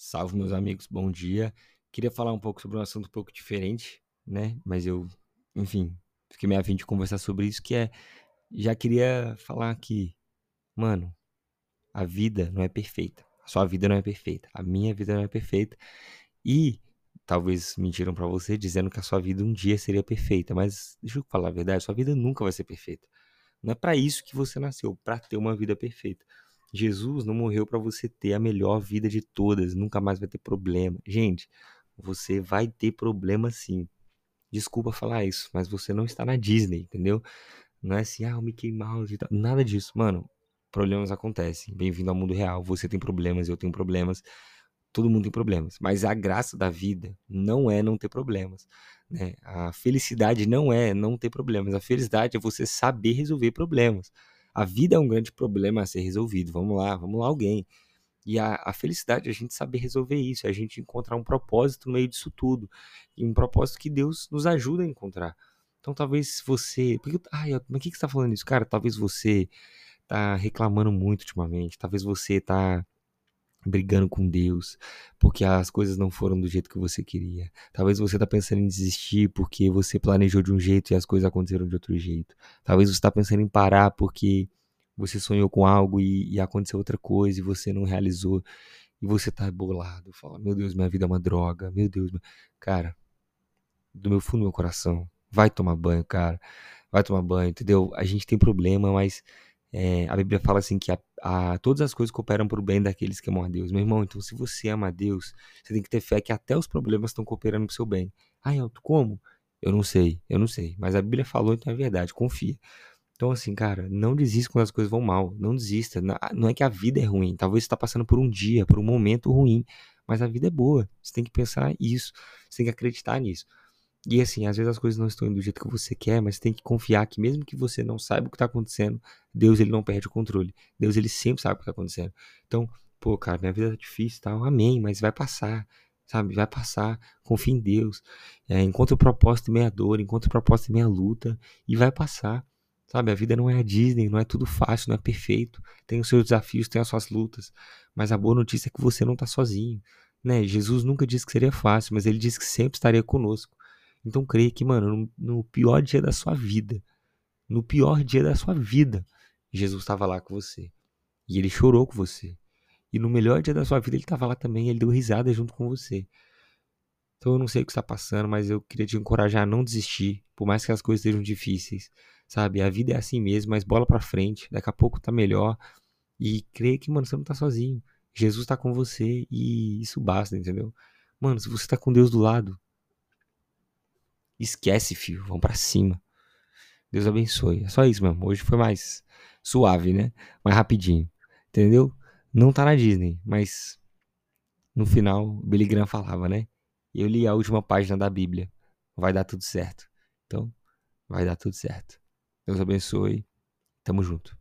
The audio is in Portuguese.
Salve, meus amigos, bom dia. Queria falar um pouco sobre um assunto um pouco diferente, né? Mas eu, enfim, fiquei meio afim de conversar sobre isso, que é, já queria falar que, mano, a vida não é perfeita. A sua vida não é perfeita. A minha vida não é perfeita. E talvez mentiram para você dizendo que a sua vida um dia seria perfeita, mas deixa eu falar a verdade, sua vida nunca vai ser perfeita. Não é para isso que você nasceu, para ter uma vida perfeita. Jesus não morreu para você ter a melhor vida de todas, nunca mais vai ter problema. Gente, você vai ter problema sim. Desculpa falar isso, mas você não está na Disney, entendeu? Não é assim, ah, o Mickey Mouse e tal. Nada disso, mano. Problemas acontecem. Bem-vindo ao mundo real. Você tem problemas, eu tenho problemas. Todo mundo tem problemas. Mas a graça da vida não é não ter problemas. Né? A felicidade não é não ter problemas. A felicidade é você saber resolver problemas. A vida é um grande problema a ser resolvido. Vamos lá, vamos lá, alguém. E a, a, felicidade é a gente saber resolver isso, é a gente encontrar um propósito no meio disso tudo. E um propósito que Deus nos ajuda a encontrar. Então talvez você. Porque, ai, mas o que, que você está falando isso? Cara, talvez você tá reclamando muito ultimamente. Talvez você tá brigando com Deus, porque as coisas não foram do jeito que você queria. Talvez você está pensando em desistir porque você planejou de um jeito e as coisas aconteceram de outro jeito. Talvez você está pensando em parar porque você sonhou com algo e, e, aconteceu outra coisa e você não realizou e você está bolado. Fala, meu Deus, minha vida é uma droga. Meu Deus, cara, do meu fundo do meu coração, vai tomar banho, cara. Vai tomar banho, entendeu? A gente tem problema, mas é, a Bíblia fala assim que a, a, todas as coisas cooperam para o bem daqueles que amam a Deus. Meu irmão, então se você ama a Deus, você tem que ter fé que até os problemas estão cooperando para o seu bem. Ah, Elton, como? Eu não sei, eu não sei. Mas a Bíblia falou, então é verdade, confia. Então, assim, cara, não desista quando as coisas vão mal. Não desista. Não é que a vida é ruim. Talvez você está passando por um dia, por um momento ruim. Mas a vida é boa. Você tem que pensar isso. Você tem que acreditar nisso. E assim, às vezes as coisas não estão indo do jeito que você quer, mas tem que confiar que mesmo que você não saiba o que está acontecendo, Deus ele não perde o controle. Deus ele sempre sabe o que está acontecendo. Então, pô, cara, minha vida tá difícil, tal, amém, mas vai passar, sabe? Vai passar. Confia em Deus. É, encontra o propósito em meia dor, encontra o propósito em meia luta e vai passar. Sabe, a vida não é a Disney, não é tudo fácil, não é perfeito. Tem os seus desafios, tem as suas lutas. Mas a boa notícia é que você não está sozinho. Né? Jesus nunca disse que seria fácil, mas ele disse que sempre estaria conosco. Então creia que, mano, no, pior dia da sua vida, no pior dia da sua vida, Jesus estava lá com você. E ele chorou com você. E no melhor dia da sua vida ele estava lá também, ele deu risada junto com você. Então eu não sei o que está passando, mas eu queria te encorajar a não desistir, por mais que as coisas estejam difíceis, sabe? A vida é assim mesmo, mas bola para frente, daqui a pouco tá melhor. E creia que, mano, você não tá sozinho. Jesus tá com você e isso basta, entendeu? Mano, se você tá com Deus do lado, Esquece, filho. Vamos para cima. Deus abençoe. É só isso mesmo. Hoje foi mais suave, né? Mais rapidinho. Entendeu? Não tá na Disney, mas no final, Billy Graham falava, né? Eu li a última página da Bíblia. Vai dar tudo certo. Então, vai dar tudo certo. Deus abençoe. Tamo junto.